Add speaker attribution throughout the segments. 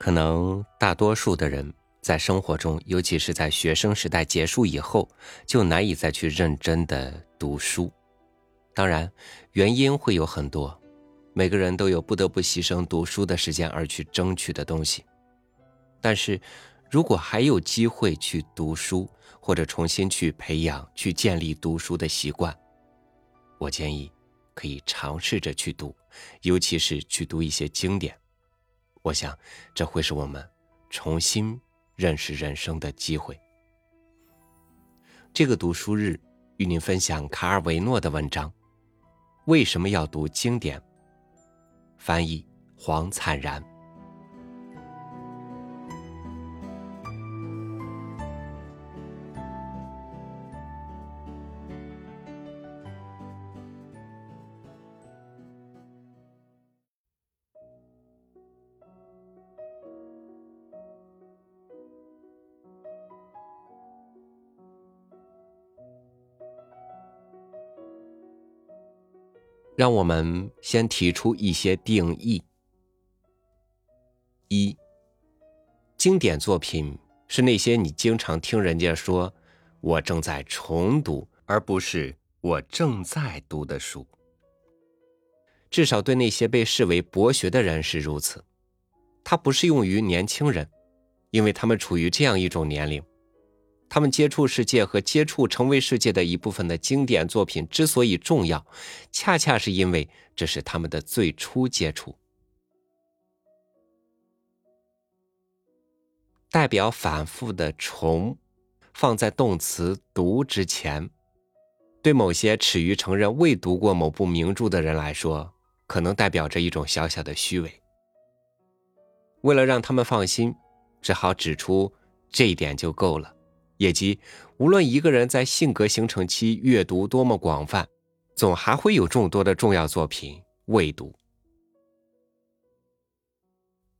Speaker 1: 可能大多数的人在生活中，尤其是在学生时代结束以后，就难以再去认真的读书。当然，原因会有很多，每个人都有不得不牺牲读书的时间而去争取的东西。但是，如果还有机会去读书，或者重新去培养、去建立读书的习惯，我建议可以尝试着去读，尤其是去读一些经典。我想，这会是我们重新认识人生的机会。这个读书日与您分享卡尔维诺的文章：为什么要读经典？翻译黄灿然。让我们先提出一些定义：一，经典作品是那些你经常听人家说“我正在重读”，而不是“我正在读”的书。至少对那些被视为博学的人是如此。它不适用于年轻人，因为他们处于这样一种年龄。他们接触世界和接触成为世界的一部分的经典作品之所以重要，恰恰是因为这是他们的最初接触。代表反复的“重”，放在动词“读”之前，对某些耻于承认未读过某部名著的人来说，可能代表着一种小小的虚伪。为了让他们放心，只好指出这一点就够了。也即，无论一个人在性格形成期阅读多么广泛，总还会有众多的重要作品未读。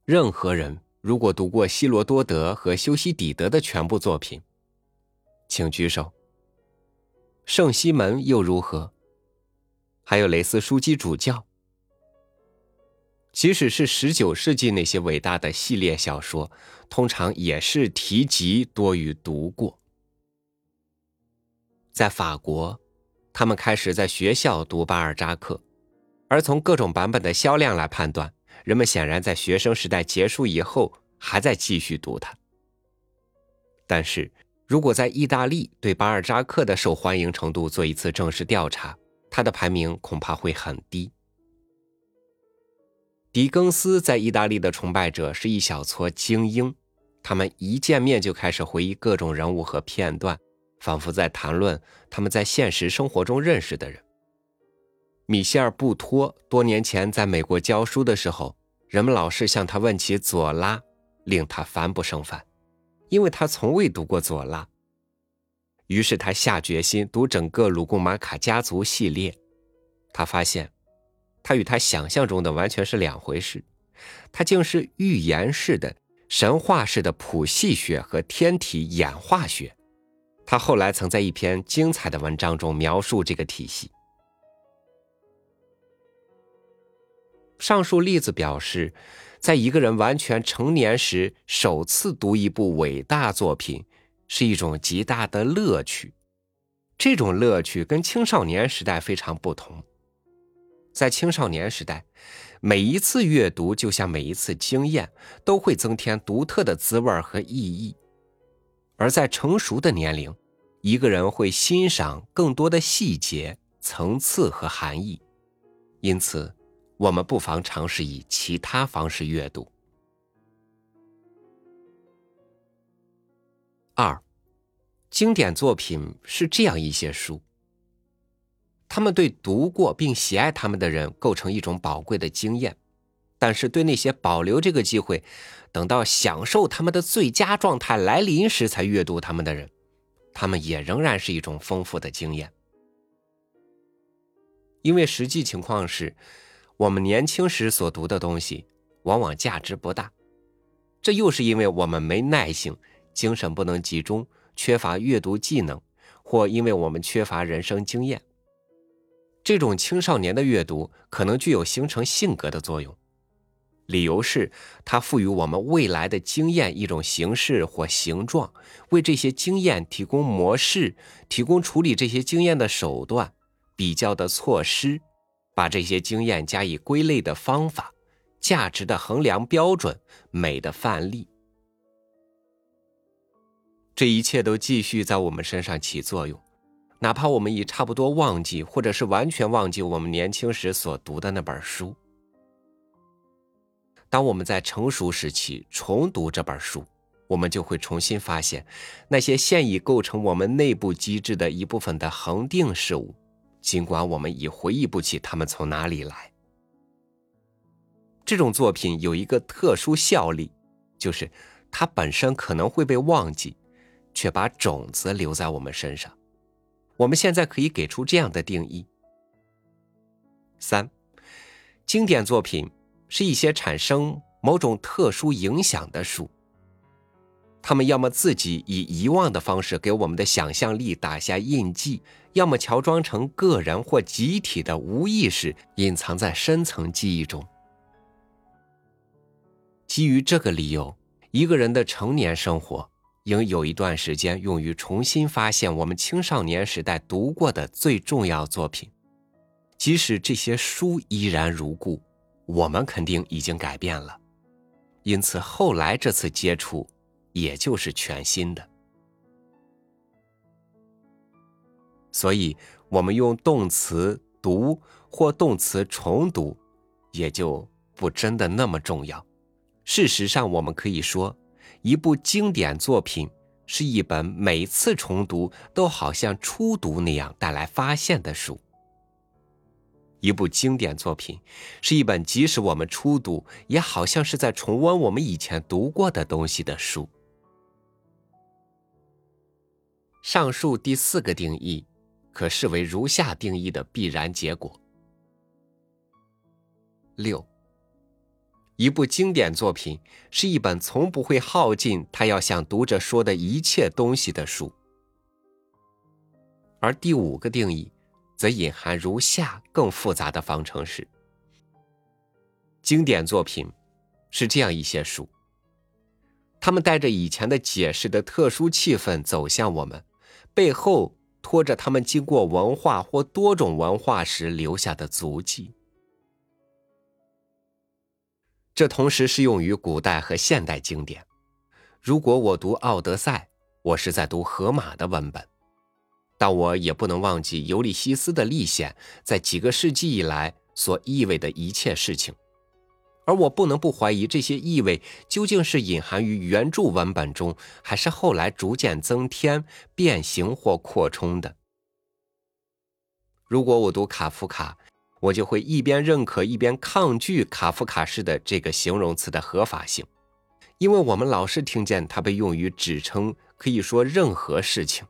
Speaker 1: 任何人如果读过希罗多德和修昔底德的全部作品，请举手。圣西门又如何？还有雷斯书记主教。即使是十九世纪那些伟大的系列小说，通常也是提及多于读过。在法国，他们开始在学校读巴尔扎克，而从各种版本的销量来判断，人们显然在学生时代结束以后还在继续读它。但是如果在意大利对巴尔扎克的受欢迎程度做一次正式调查，他的排名恐怕会很低。狄更斯在意大利的崇拜者是一小撮精英，他们一见面就开始回忆各种人物和片段，仿佛在谈论他们在现实生活中认识的人。米歇尔·布托多年前在美国教书的时候，人们老是向他问起左拉，令他烦不胜烦，因为他从未读过左拉。于是他下决心读整个鲁贡马卡家族系列，他发现。他与他想象中的完全是两回事，他竟是预言式的、神话式的谱系学和天体演化学。他后来曾在一篇精彩的文章中描述这个体系。上述例子表示，在一个人完全成年时首次读一部伟大作品，是一种极大的乐趣。这种乐趣跟青少年时代非常不同。在青少年时代，每一次阅读就像每一次经验，都会增添独特的滋味和意义；而在成熟的年龄，一个人会欣赏更多的细节、层次和含义。因此，我们不妨尝试以其他方式阅读。二，经典作品是这样一些书。他们对读过并喜爱他们的人构成一种宝贵的经验，但是对那些保留这个机会，等到享受他们的最佳状态来临时才阅读他们的人，他们也仍然是一种丰富的经验。因为实际情况是，我们年轻时所读的东西往往价值不大，这又是因为我们没耐性，精神不能集中，缺乏阅读技能，或因为我们缺乏人生经验。这种青少年的阅读可能具有形成性格的作用。理由是它赋予我们未来的经验一种形式或形状，为这些经验提供模式，提供处理这些经验的手段、比较的措施，把这些经验加以归类的方法、价值的衡量标准、美的范例。这一切都继续在我们身上起作用，哪怕我们已差不多忘记，或者是完全忘记我们年轻时所读的那本书。当我们在成熟时期重读这本书，我们就会重新发现那些现已构成我们内部机制的一部分的恒定事物，尽管我们已回忆不起它们从哪里来。这种作品有一个特殊效力，就是它本身可能会被忘记。却把种子留在我们身上。我们现在可以给出这样的定义：三，经典作品是一些产生某种特殊影响的书。他们要么自己以遗忘的方式给我们的想象力打下印记，要么乔装成个人或集体的无意识，隐藏在深层记忆中。基于这个理由，一个人的成年生活。应有一段时间用于重新发现我们青少年时代读过的最重要作品，即使这些书依然如故，我们肯定已经改变了。因此，后来这次接触，也就是全新的。所以，我们用动词读或动词重读，也就不真的那么重要。事实上，我们可以说。一部经典作品是一本每次重读都好像初读那样带来发现的书。一部经典作品是一本即使我们初读也好像是在重温我们以前读过的东西的书。上述第四个定义可视为如下定义的必然结果：六。一部经典作品是一本从不会耗尽他要向读者说的一切东西的书，而第五个定义则隐含如下更复杂的方程式：经典作品是这样一些书，他们带着以前的解释的特殊气氛走向我们，背后拖着他们经过文化或多种文化时留下的足迹。这同时适用于古代和现代经典。如果我读《奥德赛》，我是在读荷马的文本，但我也不能忘记尤利西斯的历险在几个世纪以来所意味的一切事情，而我不能不怀疑这些意味究竟是隐含于原著文本中，还是后来逐渐增添、变形或扩充的。如果我读卡夫卡，我就会一边认可一边抗拒卡夫卡式的这个形容词的合法性，因为我们老是听见它被用于指称可以说任何事情。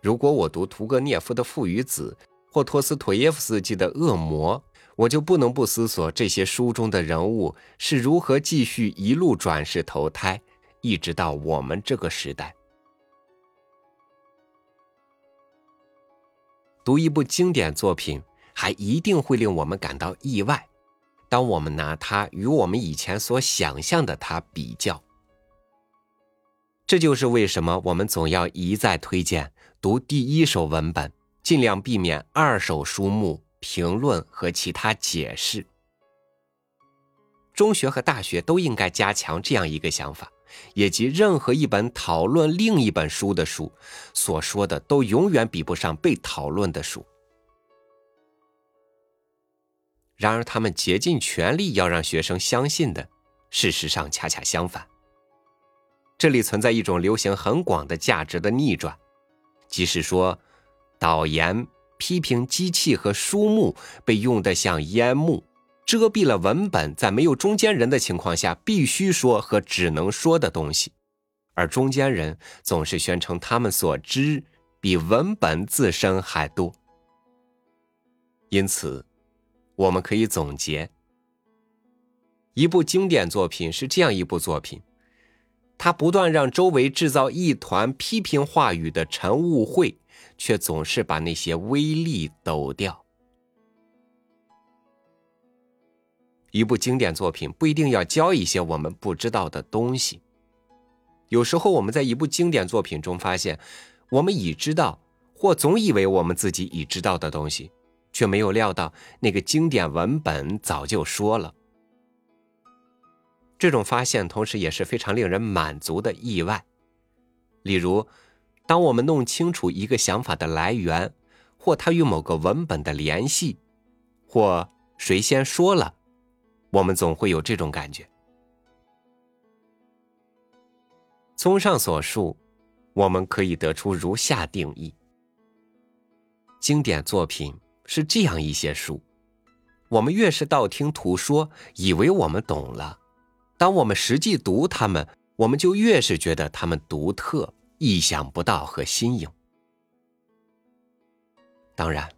Speaker 1: 如果我读屠格涅夫的《父与子》或托斯妥耶夫斯基的《恶魔》，我就不能不思索这些书中的人物是如何继续一路转世投胎，一直到我们这个时代。读一部经典作品，还一定会令我们感到意外。当我们拿它与我们以前所想象的它比较，这就是为什么我们总要一再推荐读第一手文本，尽量避免二手书目评论和其他解释。中学和大学都应该加强这样一个想法。以及，任何一本讨论另一本书的书，所说的都永远比不上被讨论的书。然而，他们竭尽全力要让学生相信的，事实上恰恰相反。这里存在一种流行很广的价值的逆转，即是说，导言批评机器和书目被用得像烟幕。遮蔽了文本在没有中间人的情况下必须说和只能说的东西，而中间人总是宣称他们所知比文本自身还多。因此，我们可以总结：一部经典作品是这样一部作品，它不断让周围制造一团批评话语的晨雾会，却总是把那些威力抖掉。一部经典作品不一定要教一些我们不知道的东西。有时候我们在一部经典作品中发现，我们已知道或总以为我们自己已知道的东西，却没有料到那个经典文本早就说了。这种发现同时也是非常令人满足的意外。例如，当我们弄清楚一个想法的来源，或它与某个文本的联系，或谁先说了，我们总会有这种感觉。综上所述，我们可以得出如下定义：经典作品是这样一些书，我们越是道听途说，以为我们懂了。当我们实际读它们，我们就越是觉得它们独特、意想不到和新颖。当然，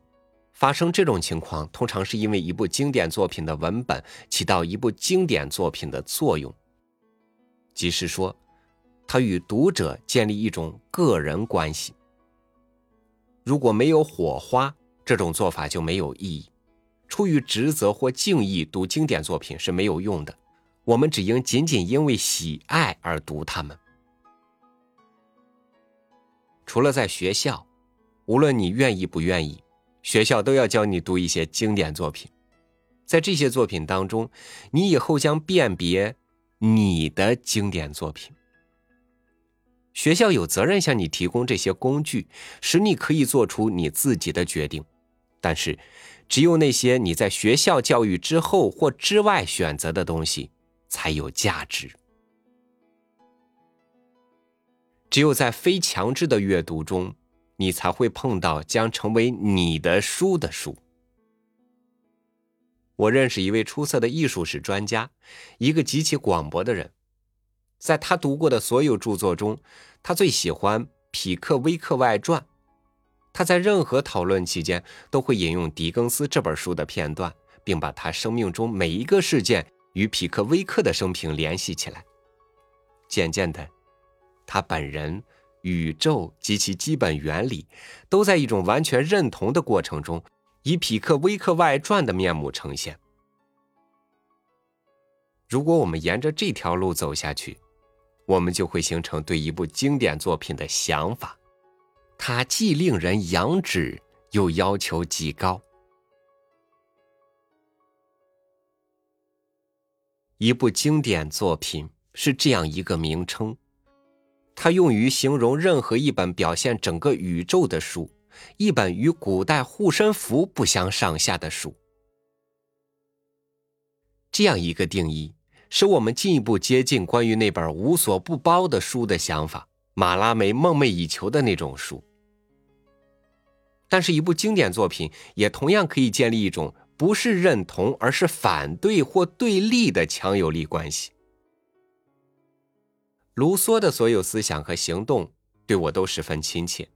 Speaker 1: 发生这种情况，通常是因为一部经典作品的文本起到一部经典作品的作用，即是说，它与读者建立一种个人关系。如果没有火花，这种做法就没有意义。出于职责或敬意读经典作品是没有用的。我们只应仅仅因为喜爱而读它们。除了在学校，无论你愿意不愿意，学校都要教你读一些经典作品。在这些作品当中，你以后将辨别你的经典作品。学校有责任向你提供这些工具，使你可以做出你自己的决定。但是，只有那些你在学校教育之后或之外选择的东西。才有价值。只有在非强制的阅读中，你才会碰到将成为你的书的书。我认识一位出色的艺术史专家，一个极其广博的人。在他读过的所有著作中，他最喜欢《匹克威克外传》。他在任何讨论期间都会引用狄更斯这本书的片段，并把他生命中每一个事件。与匹克威克的生平联系起来，渐渐的，他本人、宇宙及其基本原理，都在一种完全认同的过程中，以匹克威克外传的面目呈现。如果我们沿着这条路走下去，我们就会形成对一部经典作品的想法，它既令人仰止，又要求极高。一部经典作品是这样一个名称，它用于形容任何一本表现整个宇宙的书，一本与古代护身符不相上下的书。这样一个定义，使我们进一步接近关于那本无所不包的书的想法——马拉梅梦寐以求的那种书。但是，一部经典作品也同样可以建立一种。不是认同，而是反对或对立的强有力关系。卢梭的所有思想和行动对我都十分亲切，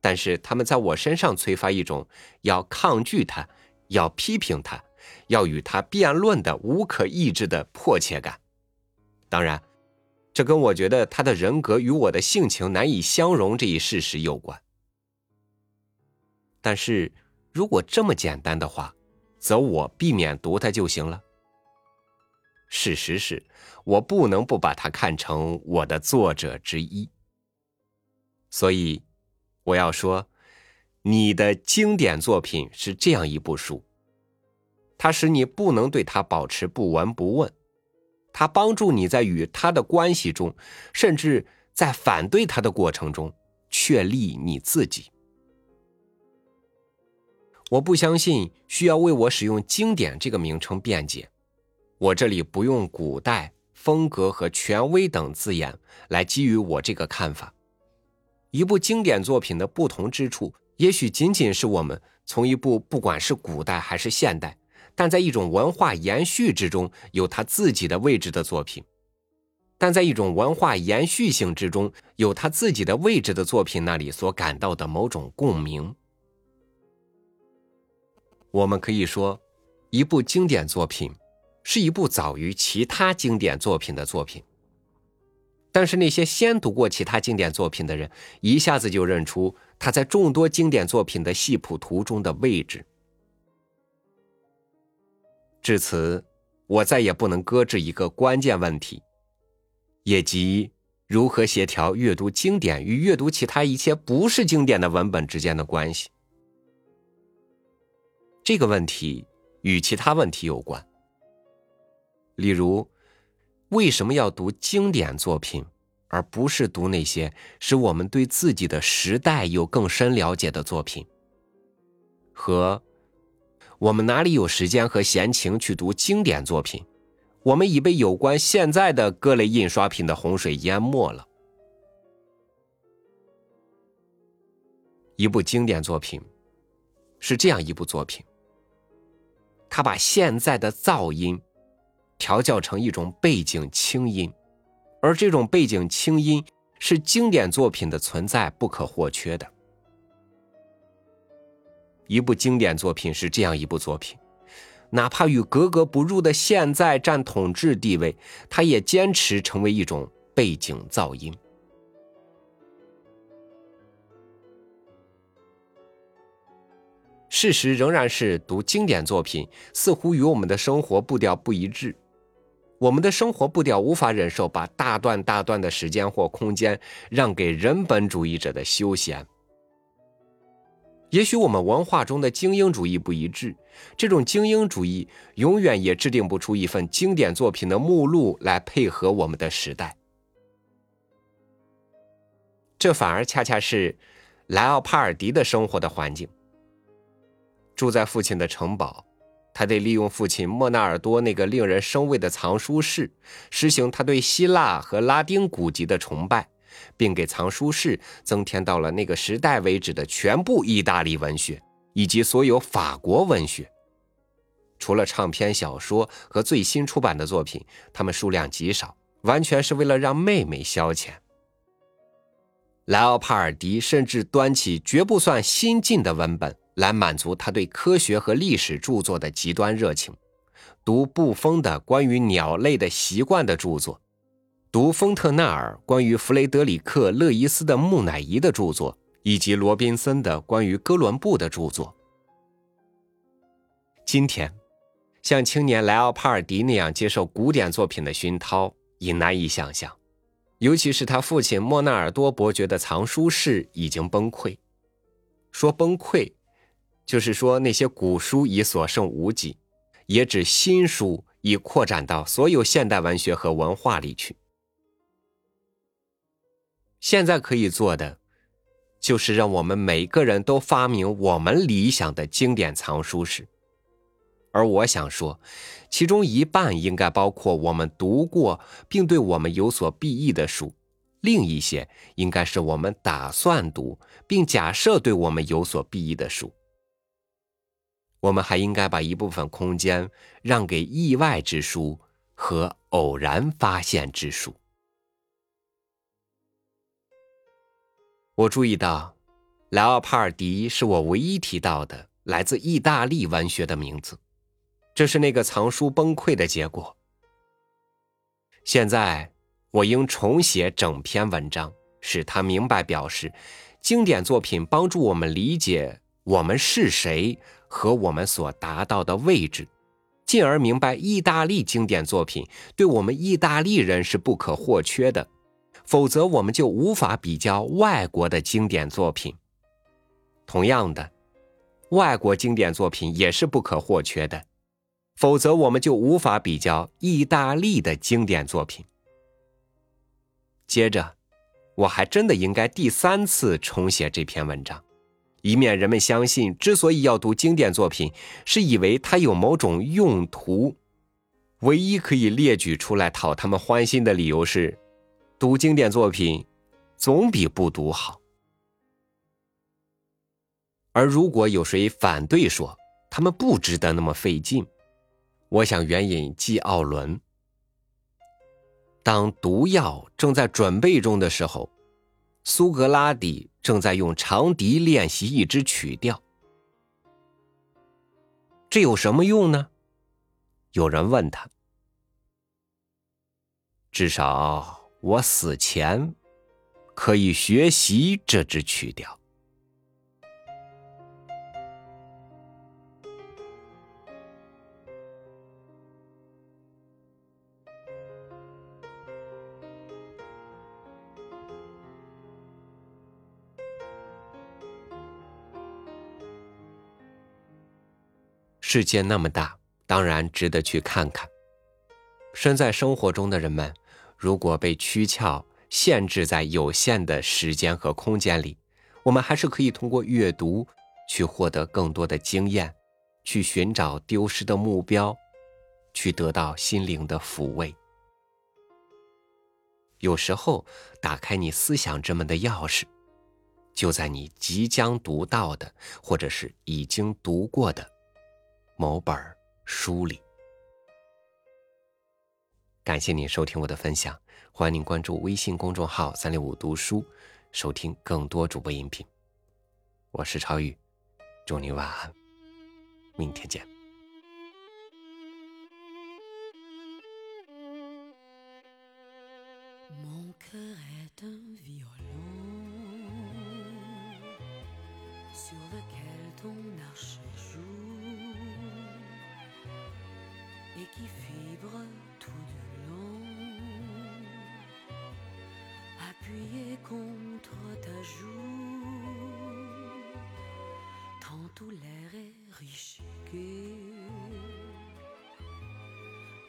Speaker 1: 但是他们在我身上催发一种要抗拒他、要批评他、要与他辩论的无可抑制的迫切感。当然，这跟我觉得他的人格与我的性情难以相容这一事实有关。但是如果这么简单的话，则我避免读它就行了。事实是，我不能不把它看成我的作者之一。所以，我要说，你的经典作品是这样一部书，它使你不能对它保持不闻不问，它帮助你在与它的关系中，甚至在反对它的过程中，确立你自己。我不相信需要为我使用“经典”这个名称辩解。我这里不用“古代”“风格”和“权威”等字眼来基于我这个看法。一部经典作品的不同之处，也许仅仅是我们从一部不管是古代还是现代，但在一种文化延续之中有它自己的位置的作品，但在一种文化延续性之中有它自己的位置的作品那里所感到的某种共鸣。我们可以说，一部经典作品是一部早于其他经典作品的作品。但是那些先读过其他经典作品的人，一下子就认出他在众多经典作品的系谱图中的位置。至此，我再也不能搁置一个关键问题，也即如何协调阅读经典与阅读其他一切不是经典的文本之间的关系。这个问题与其他问题有关，例如，为什么要读经典作品，而不是读那些使我们对自己的时代有更深了解的作品？和我们哪里有时间和闲情去读经典作品？我们已被有关现在的各类印刷品的洪水淹没了。一部经典作品是这样一部作品，他把现在的噪音调教成一种背景轻音，而这种背景轻音是经典作品的存在不可或缺的。一部经典作品是这样一部作品，哪怕与格格不入的现在占统治地位，它也坚持成为一种背景噪音。事实仍然是，读经典作品似乎与我们的生活步调不一致。我们的生活步调无法忍受把大段大段的时间或空间让给人本主义者的休闲。也许我们文化中的精英主义不一致，这种精英主义永远也制定不出一份经典作品的目录来配合我们的时代。这反而恰恰是莱奥帕尔迪的生活的环境。住在父亲的城堡，他得利用父亲莫纳尔多那个令人生畏的藏书室，实行他对希腊和拉丁古籍的崇拜。并给藏书室增添到了那个时代为止的全部意大利文学以及所有法国文学。除了唱片小说和最新出版的作品，他们数量极少，完全是为了让妹妹消遣。莱奥帕尔迪甚至端起绝不算新进的文本来满足他对科学和历史著作的极端热情，读布丰的关于鸟类的习惯的著作。读丰特纳尔关于弗雷德里克·勒伊斯的木乃伊的著作，以及罗宾森的关于哥伦布的著作。今天，像青年莱奥帕尔迪那样接受古典作品的熏陶，已难以想象。尤其是他父亲莫纳尔多伯爵的藏书室已经崩溃。说崩溃，就是说那些古书已所剩无几，也指新书已扩展到所有现代文学和文化里去。现在可以做的，就是让我们每个人都发明我们理想的经典藏书室。而我想说，其中一半应该包括我们读过并对我们有所裨益的书，另一些应该是我们打算读并假设对我们有所裨益的书。我们还应该把一部分空间让给意外之书和偶然发现之书。我注意到，莱奥帕尔迪是我唯一提到的来自意大利文学的名字，这是那个藏书崩溃的结果。现在我应重写整篇文章，使他明白表示，经典作品帮助我们理解我们是谁和我们所达到的位置，进而明白意大利经典作品对我们意大利人是不可或缺的。否则，我们就无法比较外国的经典作品。同样的，外国经典作品也是不可或缺的。否则，我们就无法比较意大利的经典作品。接着，我还真的应该第三次重写这篇文章，以免人们相信，之所以要读经典作品，是以为它有某种用途。唯一可以列举出来讨他们欢心的理由是。读经典作品，总比不读好。而如果有谁反对说他们不值得那么费劲，我想援引纪奥伦：当毒药正在准备中的时候，苏格拉底正在用长笛练习一支曲调。这有什么用呢？有人问他。至少。我死前可以学习这支曲调。世界那么大，当然值得去看看。身在生活中的人们，如果被躯壳限制在有限的时间和空间里，我们还是可以通过阅读去获得更多的经验，去寻找丢失的目标，去得到心灵的抚慰。有时候，打开你思想之门的钥匙，就在你即将读到的，或者是已经读过的某本书里。感谢您收听我的分享，欢迎您关注微信公众号“三六五读书”，收听更多主播音频。我是超宇，祝你晚安，明天见。
Speaker 2: L'air est riche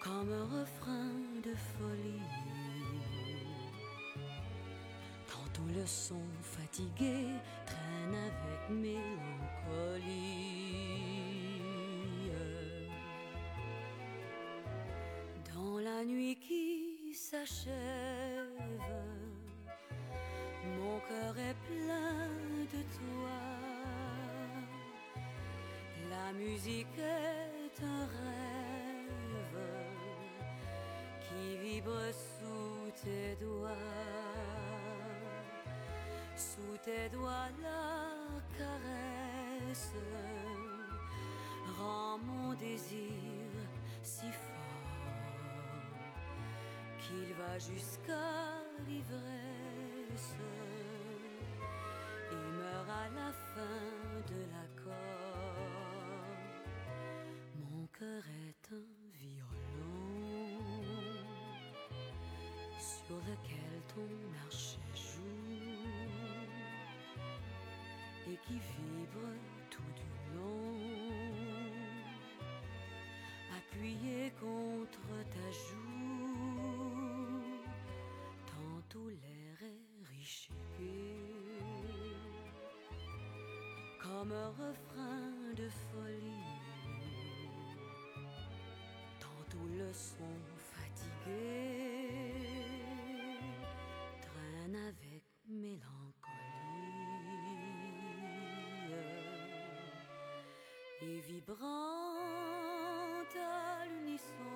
Speaker 2: comme un refrain de folie. Tantôt le son fatigué traîne avec mélancolie. Dans la nuit qui s'achève cœur est plein La musique est un rêve qui vibre sous tes doigts. Sous tes doigts, la caresse rend mon désir si fort qu'il va jusqu'à l'ivresse et meurt à la fin de l'accord. Est un violon sur lequel ton archet joue et qui vibre tout du long, appuyé contre ta joue. Tantôt l'air est riche comme un refrain de folie. sont fatigués, traîne avec mélancolie et vibrante à l'unisson.